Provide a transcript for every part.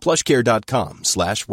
plushcare.com slash.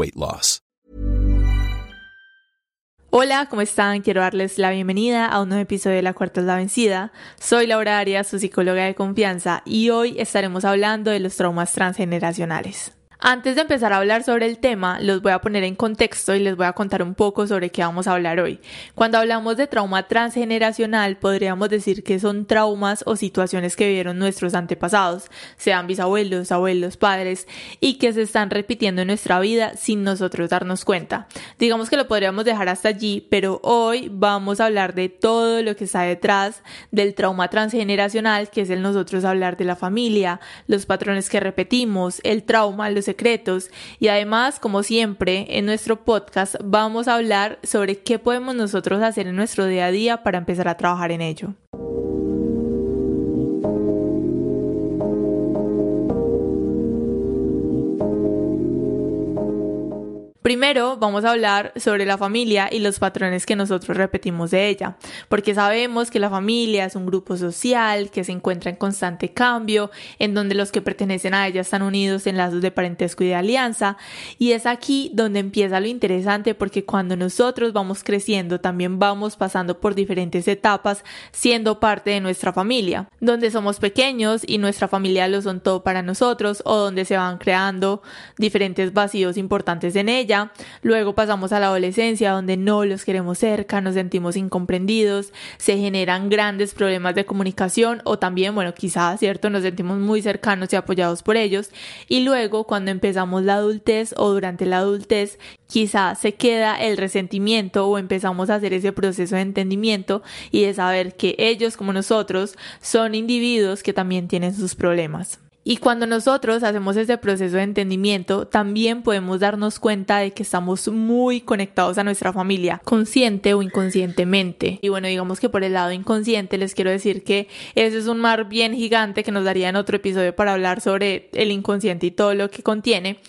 Hola, ¿cómo están? Quiero darles la bienvenida a un nuevo episodio de La Cuarta es la Vencida. Soy Laura Arias, su psicóloga de confianza, y hoy estaremos hablando de los traumas transgeneracionales. Antes de empezar a hablar sobre el tema, los voy a poner en contexto y les voy a contar un poco sobre qué vamos a hablar hoy. Cuando hablamos de trauma transgeneracional, podríamos decir que son traumas o situaciones que vivieron nuestros antepasados, sean bisabuelos, abuelos, padres, y que se están repitiendo en nuestra vida sin nosotros darnos cuenta. Digamos que lo podríamos dejar hasta allí, pero hoy vamos a hablar de todo lo que está detrás del trauma transgeneracional, que es el nosotros hablar de la familia, los patrones que repetimos, el trauma, los y además, como siempre, en nuestro podcast vamos a hablar sobre qué podemos nosotros hacer en nuestro día a día para empezar a trabajar en ello. Primero vamos a hablar sobre la familia y los patrones que nosotros repetimos de ella, porque sabemos que la familia es un grupo social que se encuentra en constante cambio, en donde los que pertenecen a ella están unidos en lazos de parentesco y de alianza, y es aquí donde empieza lo interesante porque cuando nosotros vamos creciendo también vamos pasando por diferentes etapas siendo parte de nuestra familia, donde somos pequeños y nuestra familia lo son todo para nosotros o donde se van creando diferentes vacíos importantes en ella luego pasamos a la adolescencia donde no los queremos cerca, nos sentimos incomprendidos, se generan grandes problemas de comunicación o también, bueno, quizás, ¿cierto? Nos sentimos muy cercanos y apoyados por ellos y luego cuando empezamos la adultez o durante la adultez quizá se queda el resentimiento o empezamos a hacer ese proceso de entendimiento y de saber que ellos como nosotros son individuos que también tienen sus problemas. Y cuando nosotros hacemos ese proceso de entendimiento, también podemos darnos cuenta de que estamos muy conectados a nuestra familia, consciente o inconscientemente. Y bueno, digamos que por el lado inconsciente les quiero decir que ese es un mar bien gigante que nos daría en otro episodio para hablar sobre el inconsciente y todo lo que contiene.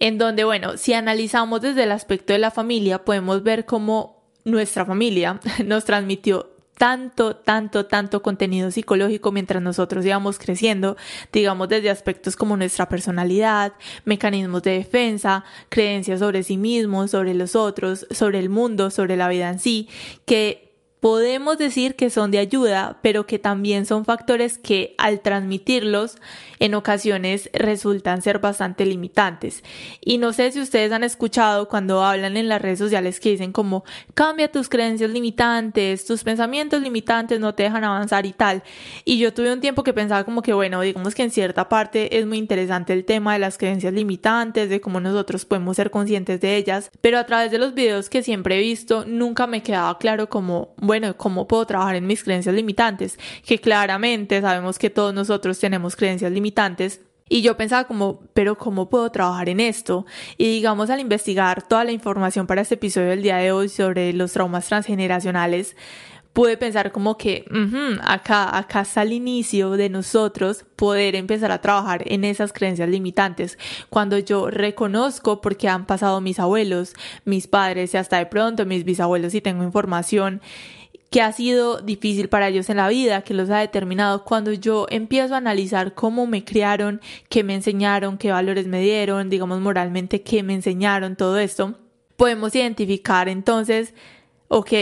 En donde, bueno, si analizamos desde el aspecto de la familia, podemos ver cómo nuestra familia nos transmitió tanto, tanto, tanto contenido psicológico mientras nosotros íbamos creciendo, digamos desde aspectos como nuestra personalidad, mecanismos de defensa, creencias sobre sí mismos, sobre los otros, sobre el mundo, sobre la vida en sí, que podemos decir que son de ayuda, pero que también son factores que al transmitirlos en ocasiones resultan ser bastante limitantes. Y no sé si ustedes han escuchado cuando hablan en las redes sociales que dicen como cambia tus creencias limitantes, tus pensamientos limitantes no te dejan avanzar y tal. Y yo tuve un tiempo que pensaba como que bueno, digamos que en cierta parte es muy interesante el tema de las creencias limitantes, de cómo nosotros podemos ser conscientes de ellas, pero a través de los videos que siempre he visto nunca me quedaba claro como bueno, ¿cómo puedo trabajar en mis creencias limitantes? Que claramente sabemos que todos nosotros tenemos creencias limitantes, y yo pensaba como, pero ¿cómo puedo trabajar en esto? Y digamos, al investigar toda la información para este episodio del día de hoy sobre los traumas transgeneracionales, pude pensar como que acá, acá está el inicio de nosotros poder empezar a trabajar en esas creencias limitantes. Cuando yo reconozco porque han pasado mis abuelos, mis padres y hasta de pronto mis bisabuelos y tengo información que ha sido difícil para ellos en la vida, que los ha determinado, cuando yo empiezo a analizar cómo me criaron, qué me enseñaron, qué valores me dieron, digamos moralmente, qué me enseñaron, todo esto, podemos identificar entonces, ok,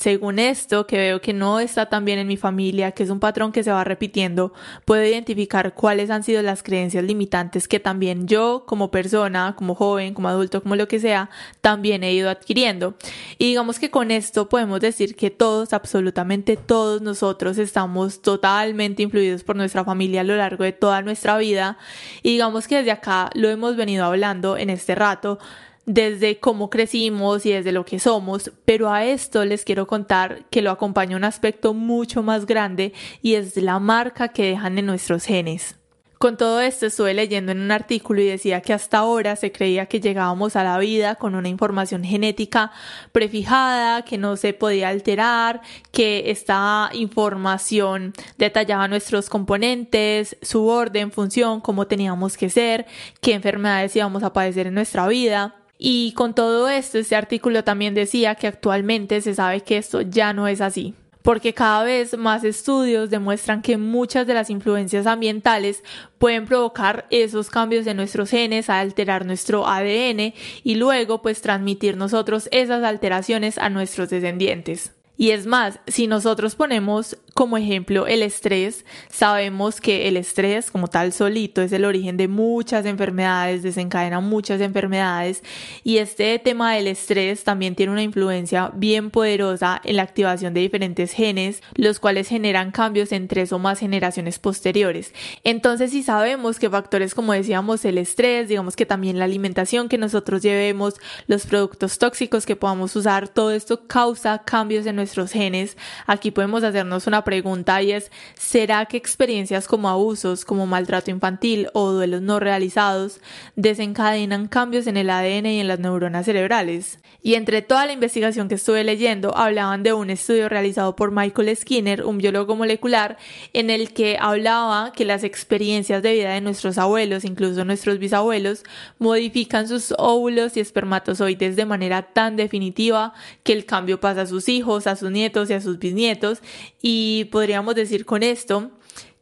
según esto, que veo que no está tan bien en mi familia, que es un patrón que se va repitiendo, puedo identificar cuáles han sido las creencias limitantes que también yo como persona, como joven, como adulto, como lo que sea, también he ido adquiriendo. Y digamos que con esto podemos decir que todos, absolutamente todos nosotros estamos totalmente influidos por nuestra familia a lo largo de toda nuestra vida. Y digamos que desde acá lo hemos venido hablando en este rato desde cómo crecimos y desde lo que somos, pero a esto les quiero contar que lo acompaña un aspecto mucho más grande y es la marca que dejan en nuestros genes. Con todo esto estuve leyendo en un artículo y decía que hasta ahora se creía que llegábamos a la vida con una información genética prefijada, que no se podía alterar, que esta información detallaba nuestros componentes, su orden, función, cómo teníamos que ser, qué enfermedades íbamos a padecer en nuestra vida. Y con todo esto, este artículo también decía que actualmente se sabe que esto ya no es así porque cada vez más estudios demuestran que muchas de las influencias ambientales pueden provocar esos cambios en nuestros genes, a alterar nuestro ADN y luego pues transmitir nosotros esas alteraciones a nuestros descendientes. Y es más, si nosotros ponemos como ejemplo el estrés, sabemos que el estrés como tal solito es el origen de muchas enfermedades, desencadena muchas enfermedades y este tema del estrés también tiene una influencia bien poderosa en la activación de diferentes genes, los cuales generan cambios en tres o más generaciones posteriores. Entonces, si sabemos que factores como decíamos el estrés, digamos que también la alimentación que nosotros llevemos, los productos tóxicos que podamos usar, todo esto causa cambios en nuestro nuestros genes, aquí podemos hacernos una pregunta y es, ¿será que experiencias como abusos, como maltrato infantil o duelos no realizados desencadenan cambios en el ADN y en las neuronas cerebrales? Y entre toda la investigación que estuve leyendo, hablaban de un estudio realizado por Michael Skinner, un biólogo molecular, en el que hablaba que las experiencias de vida de nuestros abuelos, incluso nuestros bisabuelos, modifican sus óvulos y espermatozoides de manera tan definitiva que el cambio pasa a sus hijos, a sus nietos y a sus bisnietos y podríamos decir con esto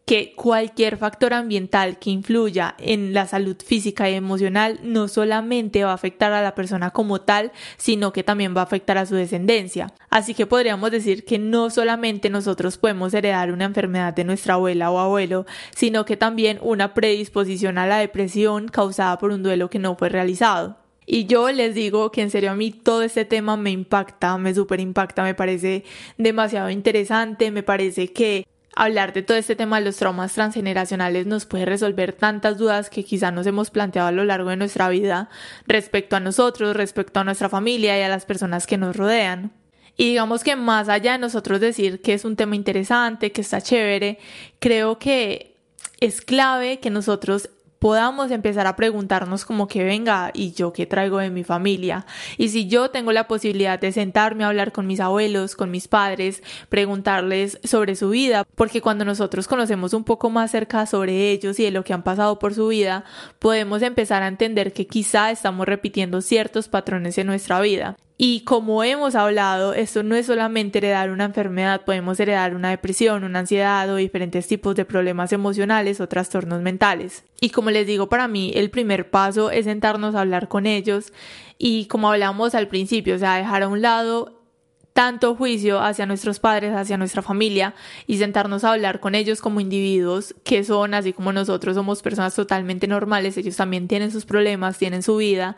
que cualquier factor ambiental que influya en la salud física y emocional no solamente va a afectar a la persona como tal, sino que también va a afectar a su descendencia. Así que podríamos decir que no solamente nosotros podemos heredar una enfermedad de nuestra abuela o abuelo, sino que también una predisposición a la depresión causada por un duelo que no fue realizado. Y yo les digo que en serio a mí todo este tema me impacta, me super impacta, me parece demasiado interesante, me parece que hablar de todo este tema de los traumas transgeneracionales nos puede resolver tantas dudas que quizá nos hemos planteado a lo largo de nuestra vida respecto a nosotros, respecto a nuestra familia y a las personas que nos rodean. Y digamos que más allá de nosotros decir que es un tema interesante, que está chévere, creo que es clave que nosotros podamos empezar a preguntarnos como que venga y yo qué traigo de mi familia y si yo tengo la posibilidad de sentarme a hablar con mis abuelos, con mis padres, preguntarles sobre su vida, porque cuando nosotros conocemos un poco más cerca sobre ellos y de lo que han pasado por su vida, podemos empezar a entender que quizá estamos repitiendo ciertos patrones en nuestra vida y como hemos hablado, esto no es solamente heredar una enfermedad, podemos heredar una depresión, una ansiedad o diferentes tipos de problemas emocionales o trastornos mentales. Y como les digo, para mí el primer paso es sentarnos a hablar con ellos y como hablamos al principio, o sea, dejar a un lado tanto juicio hacia nuestros padres, hacia nuestra familia y sentarnos a hablar con ellos como individuos que son, así como nosotros somos personas totalmente normales, ellos también tienen sus problemas, tienen su vida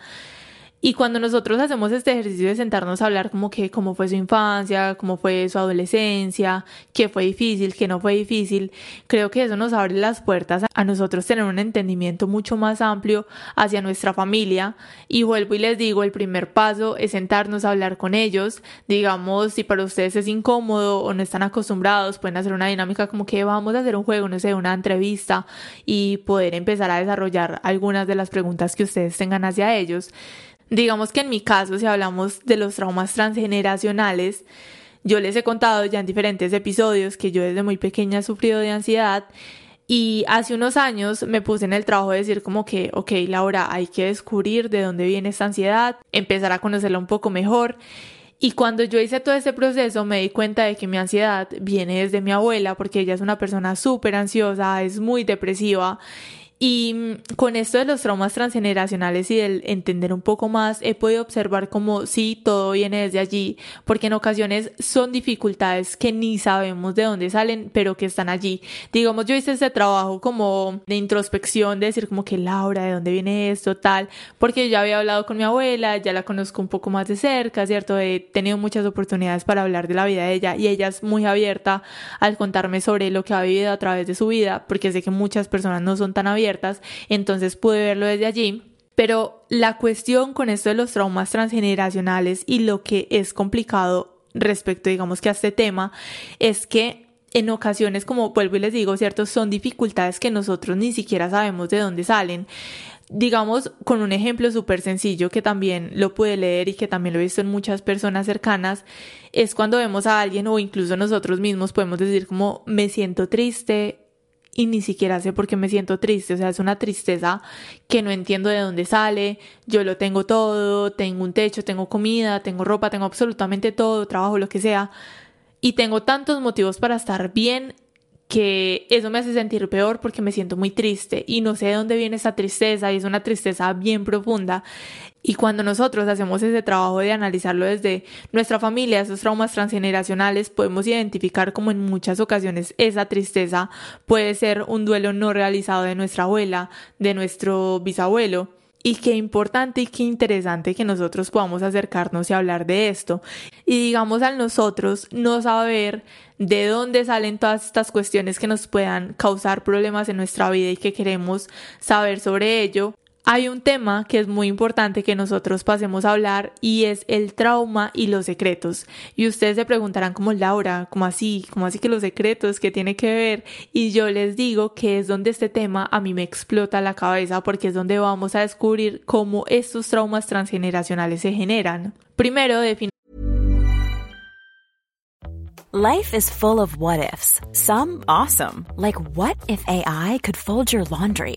y cuando nosotros hacemos este ejercicio de sentarnos a hablar como que cómo fue su infancia, cómo fue su adolescencia, qué fue difícil, qué no fue difícil, creo que eso nos abre las puertas a nosotros tener un entendimiento mucho más amplio hacia nuestra familia. Y vuelvo y les digo, el primer paso es sentarnos a hablar con ellos. Digamos, si para ustedes es incómodo o no están acostumbrados, pueden hacer una dinámica como que vamos a hacer un juego, no sé, una entrevista y poder empezar a desarrollar algunas de las preguntas que ustedes tengan hacia ellos. Digamos que en mi caso, si hablamos de los traumas transgeneracionales, Yo les he contado ya en diferentes episodios que yo desde muy pequeña he sufrido de ansiedad y hace unos años me puse en el trabajo de decir como que, ok, Laura, hay que descubrir de dónde viene esta ansiedad, empezar a conocerla un poco mejor. Y cuando yo hice todo ese proceso me di cuenta de que mi ansiedad viene desde mi abuela porque ella es una persona súper ansiosa, es muy depresiva y mm, con esto de los traumas transgeneracionales y del entender un poco más, he podido observar como sí, todo viene desde allí, porque en ocasiones son dificultades que ni sabemos de dónde salen, pero que están allí. Digamos, yo hice ese trabajo como de introspección, de decir como que Laura, ¿de dónde viene esto? Tal, porque ya había hablado con mi abuela, ya la conozco un poco más de cerca, ¿cierto? He tenido muchas oportunidades para hablar de la vida de ella y ella es muy abierta al contarme sobre lo que ha vivido a través de su vida, porque sé que muchas personas no son tan abiertas entonces pude verlo desde allí. Pero la cuestión con esto de los traumas transgeneracionales y lo que es complicado respecto, digamos que a este tema, es que en ocasiones, como vuelvo y les digo, ¿cierto? Son dificultades que nosotros ni siquiera sabemos de dónde salen. Digamos, con un ejemplo súper sencillo que también lo pude leer y que también lo he visto en muchas personas cercanas, es cuando vemos a alguien o incluso nosotros mismos podemos decir como me siento triste, y ni siquiera sé por qué me siento triste, o sea, es una tristeza que no entiendo de dónde sale, yo lo tengo todo, tengo un techo, tengo comida, tengo ropa, tengo absolutamente todo, trabajo, lo que sea, y tengo tantos motivos para estar bien que eso me hace sentir peor porque me siento muy triste y no sé de dónde viene esa tristeza y es una tristeza bien profunda. Y cuando nosotros hacemos ese trabajo de analizarlo desde nuestra familia, esos traumas transgeneracionales, podemos identificar como en muchas ocasiones esa tristeza puede ser un duelo no realizado de nuestra abuela, de nuestro bisabuelo y qué importante y qué interesante que nosotros podamos acercarnos y hablar de esto. Y digamos al nosotros no saber de dónde salen todas estas cuestiones que nos puedan causar problemas en nuestra vida y que queremos saber sobre ello, hay un tema que es muy importante que nosotros pasemos a hablar y es el trauma y los secretos. Y ustedes se preguntarán como Laura, ¿cómo así? ¿Cómo así que los secretos? ¿Qué tiene que ver? Y yo les digo que es donde este tema a mí me explota la cabeza porque es donde vamos a descubrir cómo estos traumas transgeneracionales se generan. Primero, define Life is full of what ifs. Some awesome, like what if AI could fold your laundry?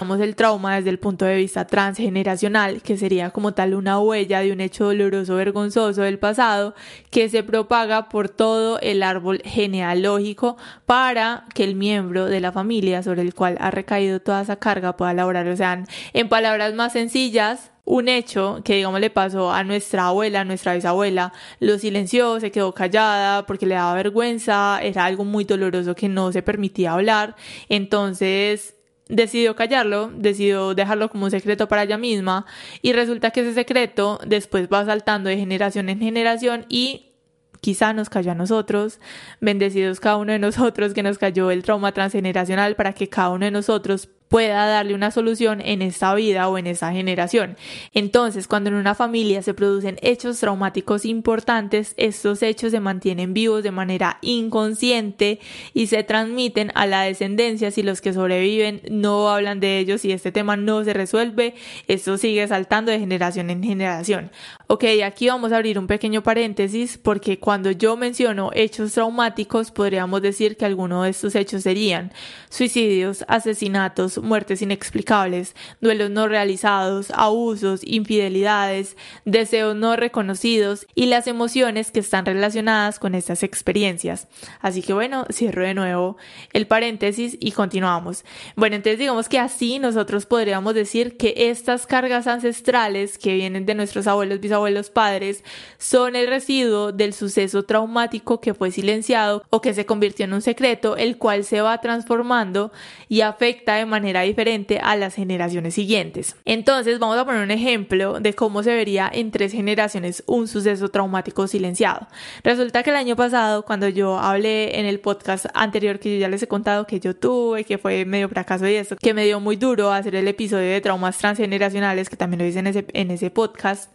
El trauma desde el punto de vista transgeneracional, que sería como tal una huella de un hecho doloroso, vergonzoso del pasado, que se propaga por todo el árbol genealógico para que el miembro de la familia sobre el cual ha recaído toda esa carga pueda elaborar. O sea, en palabras más sencillas, un hecho que digamos le pasó a nuestra abuela, a nuestra bisabuela, lo silenció, se quedó callada porque le daba vergüenza, era algo muy doloroso que no se permitía hablar, entonces decidió callarlo, decidió dejarlo como un secreto para ella misma y resulta que ese secreto después va saltando de generación en generación y quizá nos cayó a nosotros, bendecidos cada uno de nosotros que nos cayó el trauma transgeneracional para que cada uno de nosotros pueda darle una solución en esta vida o en esta generación. Entonces, cuando en una familia se producen hechos traumáticos importantes, estos hechos se mantienen vivos de manera inconsciente y se transmiten a la descendencia si los que sobreviven no hablan de ellos y este tema no se resuelve, esto sigue saltando de generación en generación. Ok, aquí vamos a abrir un pequeño paréntesis porque cuando yo menciono hechos traumáticos podríamos decir que alguno de estos hechos serían suicidios, asesinatos, muertes inexplicables, duelos no realizados, abusos, infidelidades, deseos no reconocidos y las emociones que están relacionadas con estas experiencias. Así que bueno, cierro de nuevo el paréntesis y continuamos. Bueno, entonces digamos que así nosotros podríamos decir que estas cargas ancestrales que vienen de nuestros abuelos, bisabuelos, padres, son el residuo del suceso traumático que fue silenciado o que se convirtió en un secreto, el cual se va transformando y afecta de manera diferente a las generaciones siguientes. Entonces vamos a poner un ejemplo de cómo se vería en tres generaciones un suceso traumático silenciado. Resulta que el año pasado, cuando yo hablé en el podcast anterior que yo ya les he contado que yo tuve, que fue medio fracaso y eso, que me dio muy duro hacer el episodio de traumas transgeneracionales, que también lo hice en ese, en ese podcast,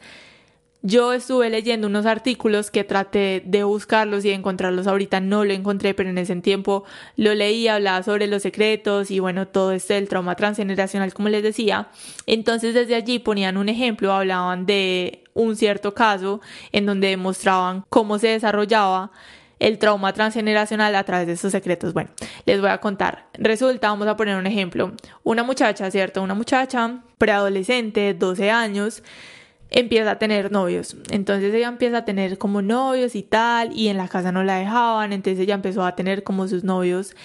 yo estuve leyendo unos artículos que traté de buscarlos y encontrarlos ahorita no lo encontré, pero en ese tiempo lo leí, hablaba sobre los secretos y bueno, todo esto del trauma transgeneracional, como les decía. Entonces desde allí ponían un ejemplo, hablaban de un cierto caso en donde demostraban cómo se desarrollaba el trauma transgeneracional a través de esos secretos. Bueno, les voy a contar. Resulta, vamos a poner un ejemplo. Una muchacha, ¿cierto? Una muchacha preadolescente, 12 años, empieza a tener novios. Entonces ella empieza a tener como novios y tal, y en la casa no la dejaban, entonces ella empezó a tener como sus novios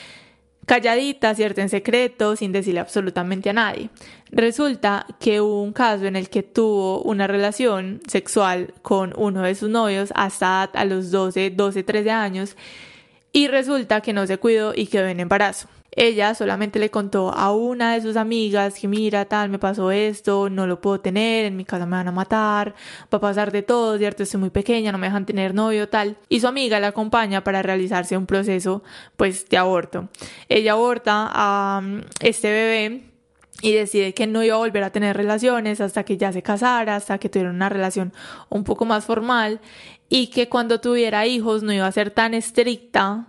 calladita, ¿cierto? En secreto, sin decirle absolutamente a nadie. Resulta que hubo un caso en el que tuvo una relación sexual con uno de sus novios hasta a los 12, 12, 13 años, y resulta que no se cuidó y quedó en embarazo. Ella solamente le contó a una de sus amigas que mira, tal, me pasó esto, no lo puedo tener, en mi casa me van a matar, va a pasar de todo, cierto, estoy muy pequeña, no me dejan tener novio, tal. Y su amiga la acompaña para realizarse un proceso, pues, de aborto. Ella aborta a mm, este bebé y decide que no iba a volver a tener relaciones hasta que ya se casara, hasta que tuviera una relación un poco más formal y que cuando tuviera hijos no iba a ser tan estricta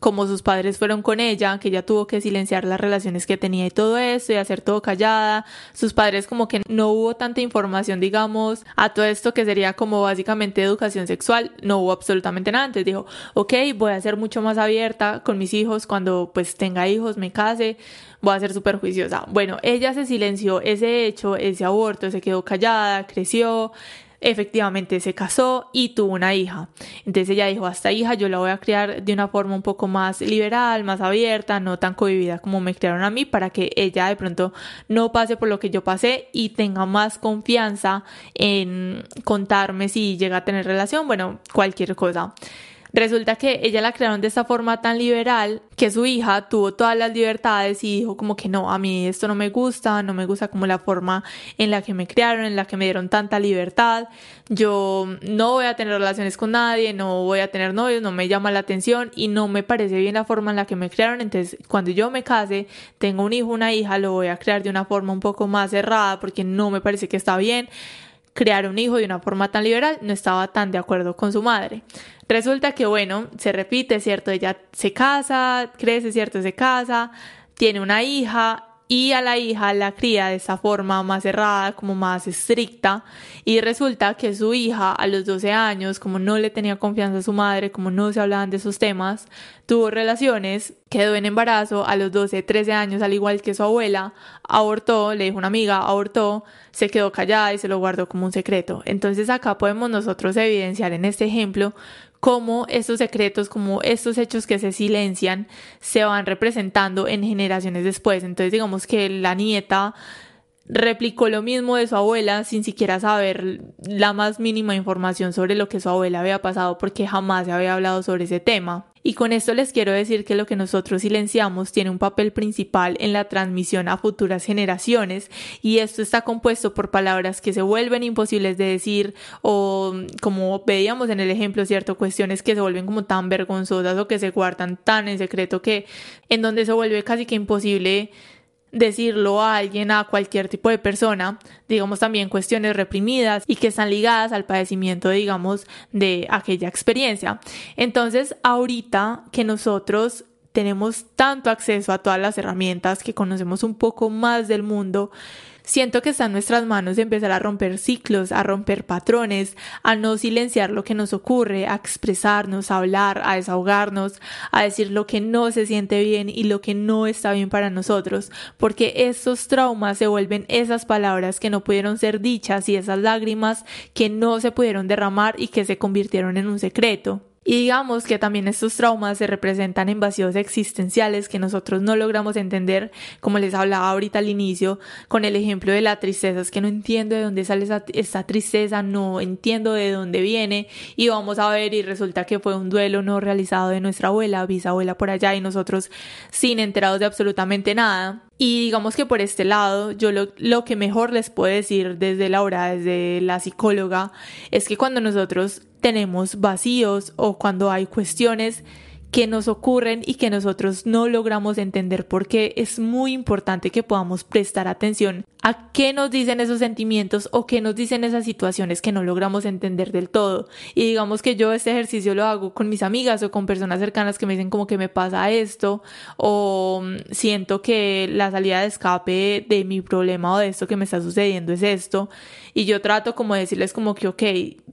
como sus padres fueron con ella, que ella tuvo que silenciar las relaciones que tenía y todo eso y hacer todo callada. Sus padres como que no hubo tanta información, digamos, a todo esto que sería como básicamente educación sexual, no hubo absolutamente nada. Entonces dijo, ok, voy a ser mucho más abierta con mis hijos cuando pues tenga hijos, me case, voy a ser súper juiciosa. Bueno, ella se silenció ese hecho, ese aborto, se quedó callada, creció, efectivamente se casó y tuvo una hija. Entonces ella dijo, esta hija yo la voy a criar de una forma un poco más liberal, más abierta, no tan cohibida como me criaron a mí, para que ella de pronto no pase por lo que yo pasé y tenga más confianza en contarme si llega a tener relación, bueno, cualquier cosa. Resulta que ella la crearon de esta forma tan liberal que su hija tuvo todas las libertades y dijo como que no, a mí esto no me gusta, no me gusta como la forma en la que me criaron, en la que me dieron tanta libertad. Yo no voy a tener relaciones con nadie, no voy a tener novios, no me llama la atención y no me parece bien la forma en la que me criaron. Entonces, cuando yo me case, tengo un hijo, una hija, lo voy a crear de una forma un poco más cerrada porque no me parece que está bien crear un hijo de una forma tan liberal, no estaba tan de acuerdo con su madre. Resulta que, bueno, se repite, ¿cierto? Ella se casa, crece, ¿cierto? Se casa, tiene una hija y a la hija la cría de esa forma más cerrada, como más estricta, y resulta que su hija a los 12 años, como no le tenía confianza a su madre, como no se hablaban de esos temas, tuvo relaciones, quedó en embarazo a los 12, 13 años, al igual que su abuela, abortó, le dijo una amiga, abortó, se quedó callada y se lo guardó como un secreto. Entonces acá podemos nosotros evidenciar en este ejemplo cómo estos secretos, como estos hechos que se silencian, se van representando en generaciones después. Entonces digamos que la nieta replicó lo mismo de su abuela sin siquiera saber la más mínima información sobre lo que su abuela había pasado porque jamás se había hablado sobre ese tema. Y con esto les quiero decir que lo que nosotros silenciamos tiene un papel principal en la transmisión a futuras generaciones. Y esto está compuesto por palabras que se vuelven imposibles de decir o como veíamos en el ejemplo, cierto, cuestiones que se vuelven como tan vergonzosas o que se guardan tan en secreto que en donde se vuelve casi que imposible decirlo a alguien, a cualquier tipo de persona, digamos también cuestiones reprimidas y que están ligadas al padecimiento, digamos, de aquella experiencia. Entonces, ahorita que nosotros tenemos tanto acceso a todas las herramientas, que conocemos un poco más del mundo, Siento que está en nuestras manos empezar a romper ciclos, a romper patrones, a no silenciar lo que nos ocurre, a expresarnos, a hablar, a desahogarnos, a decir lo que no se siente bien y lo que no está bien para nosotros, porque estos traumas se vuelven esas palabras que no pudieron ser dichas y esas lágrimas que no se pudieron derramar y que se convirtieron en un secreto. Y digamos que también estos traumas se representan en vacíos existenciales que nosotros no logramos entender, como les hablaba ahorita al inicio, con el ejemplo de la tristeza, es que no entiendo de dónde sale esa, tristeza, no entiendo de dónde viene y vamos a ver y resulta que fue un duelo no realizado de nuestra abuela, bisabuela por allá y nosotros sin enterados de absolutamente nada. Y digamos que por este lado, yo lo, lo, que mejor les puedo decir desde la hora, desde la psicóloga, es que cuando nosotros tenemos vacíos o cuando hay cuestiones que nos ocurren y que nosotros no logramos entender porque es muy importante que podamos prestar atención a qué nos dicen esos sentimientos o qué nos dicen esas situaciones que no logramos entender del todo. Y digamos que yo este ejercicio lo hago con mis amigas o con personas cercanas que me dicen como que me pasa esto o mm, siento que la salida de escape de mi problema o de esto que me está sucediendo es esto. Y yo trato como de decirles como que, ok,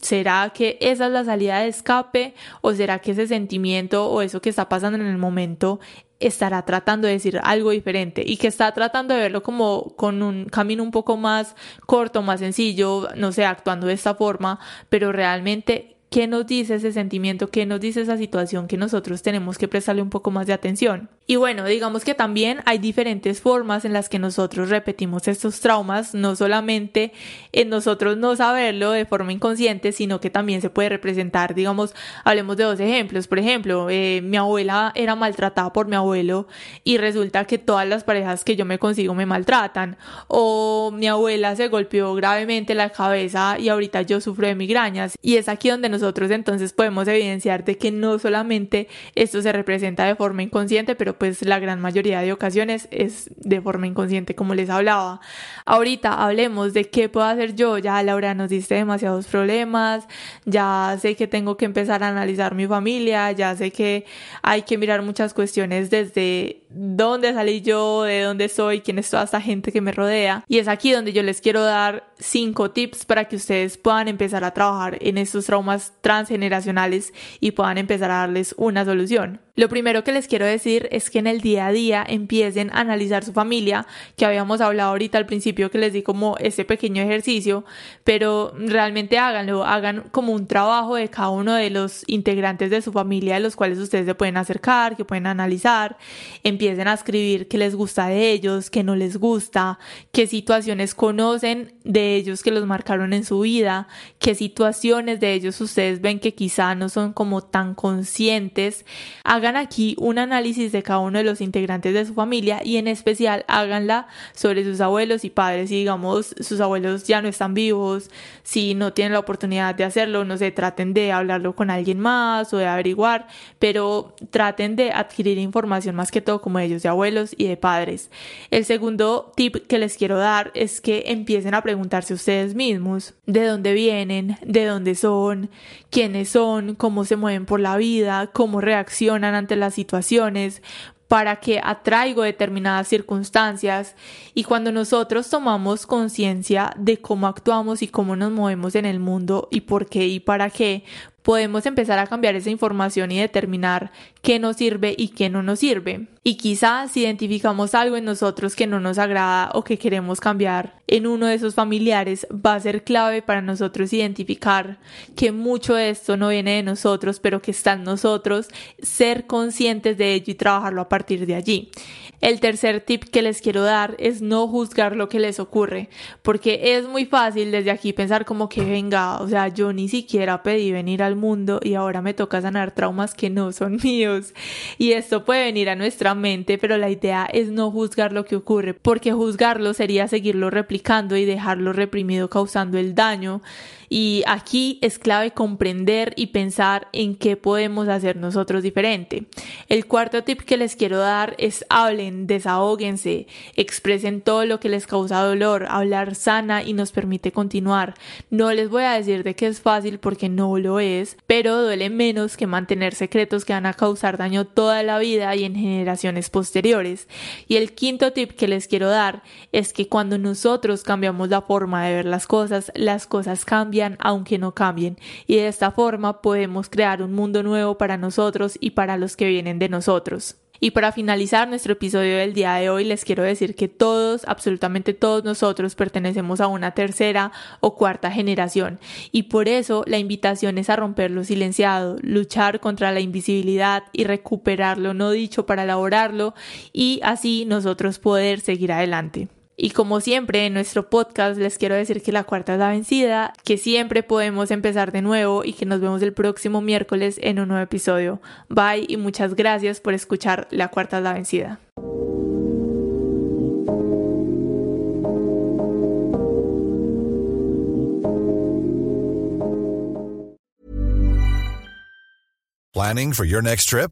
¿será que esa es la salida de escape o será que ese sentimiento o eso que está pasando en el momento estará tratando de decir algo diferente y que está tratando de verlo como con un camino un poco más corto, más sencillo, no sé, actuando de esta forma, pero realmente ¿Qué nos dice ese sentimiento? ¿Qué nos dice esa situación que nosotros tenemos que prestarle un poco más de atención? Y bueno, digamos que también hay diferentes formas en las que nosotros repetimos estos traumas, no solamente en nosotros no saberlo de forma inconsciente, sino que también se puede representar, digamos, hablemos de dos ejemplos. Por ejemplo, eh, mi abuela era maltratada por mi abuelo y resulta que todas las parejas que yo me consigo me maltratan. O mi abuela se golpeó gravemente la cabeza y ahorita yo sufro de migrañas. Y es aquí donde nosotros entonces podemos evidenciar de que no solamente esto se representa de forma inconsciente, pero pues la gran mayoría de ocasiones es de forma inconsciente, como les hablaba. Ahorita hablemos de qué puedo hacer yo. Ya Laura nos diste demasiados problemas, ya sé que tengo que empezar a analizar mi familia, ya sé que hay que mirar muchas cuestiones desde dónde salí yo, de dónde soy, quién es toda esta gente que me rodea. Y es aquí donde yo les quiero dar cinco tips para que ustedes puedan empezar a trabajar en estos traumas transgeneracionales y puedan empezar a darles una solución. Lo primero que les quiero decir es que en el día a día empiecen a analizar su familia, que habíamos hablado ahorita al principio que les di como ese pequeño ejercicio, pero realmente háganlo, hagan como un trabajo de cada uno de los integrantes de su familia, de los cuales ustedes se pueden acercar, que pueden analizar, empiecen a escribir qué les gusta de ellos, qué no les gusta, qué situaciones conocen de ellos que los marcaron en su vida, qué situaciones de ellos ustedes ven que quizá no son como tan conscientes hagan aquí un análisis de cada uno de los integrantes de su familia y en especial háganla sobre sus abuelos y padres. Si digamos sus abuelos ya no están vivos, si no tienen la oportunidad de hacerlo, no sé, traten de hablarlo con alguien más o de averiguar, pero traten de adquirir información más que todo ellos de abuelos y de padres. El segundo tip que les quiero dar es que empiecen a preguntarse ustedes mismos de dónde vienen, de dónde son, quiénes son, cómo se mueven por la vida, cómo reaccionan ante las situaciones, para que atraigo determinadas circunstancias y cuando nosotros tomamos conciencia de cómo actuamos y cómo nos movemos en el mundo y por qué y para qué, podemos empezar a cambiar esa información y determinar qué nos sirve y qué no nos sirve. Y quizás si identificamos algo en nosotros que no nos agrada o que queremos cambiar en uno de esos familiares, va a ser clave para nosotros identificar que mucho de esto no viene de nosotros, pero que está en nosotros, ser conscientes de ello y trabajarlo a partir de allí. El tercer tip que les quiero dar es no juzgar lo que les ocurre, porque es muy fácil desde aquí pensar como que venga, o sea, yo ni siquiera pedí venir al mundo y ahora me toca sanar traumas que no son míos. Y esto puede venir a nuestra mente, pero la idea es no juzgar lo que ocurre, porque juzgarlo sería seguirlo replicando y dejarlo reprimido causando el daño. Y aquí es clave comprender y pensar en qué podemos hacer nosotros diferente. El cuarto tip que les quiero dar es hablen lloren, desahóguense, expresen todo lo que les causa dolor, hablar sana y nos permite continuar. No les voy a decir de que es fácil porque no lo es, pero duele menos que mantener secretos que van a causar daño toda la vida y en generaciones posteriores. Y el quinto tip que les quiero dar es que cuando nosotros cambiamos la forma de ver las cosas, las cosas cambian aunque no cambien. Y de esta forma podemos crear un mundo nuevo para nosotros y para los que vienen de nosotros. Y para finalizar nuestro episodio del día de hoy, les quiero decir que todos, absolutamente todos nosotros pertenecemos a una tercera o cuarta generación. Y por eso la invitación es a romper lo silenciado, luchar contra la invisibilidad y recuperar lo no dicho para elaborarlo y así nosotros poder seguir adelante. Y como siempre en nuestro podcast les quiero decir que la cuarta es la vencida, que siempre podemos empezar de nuevo y que nos vemos el próximo miércoles en un nuevo episodio. Bye y muchas gracias por escuchar La cuarta es la vencida. Planning for your next trip?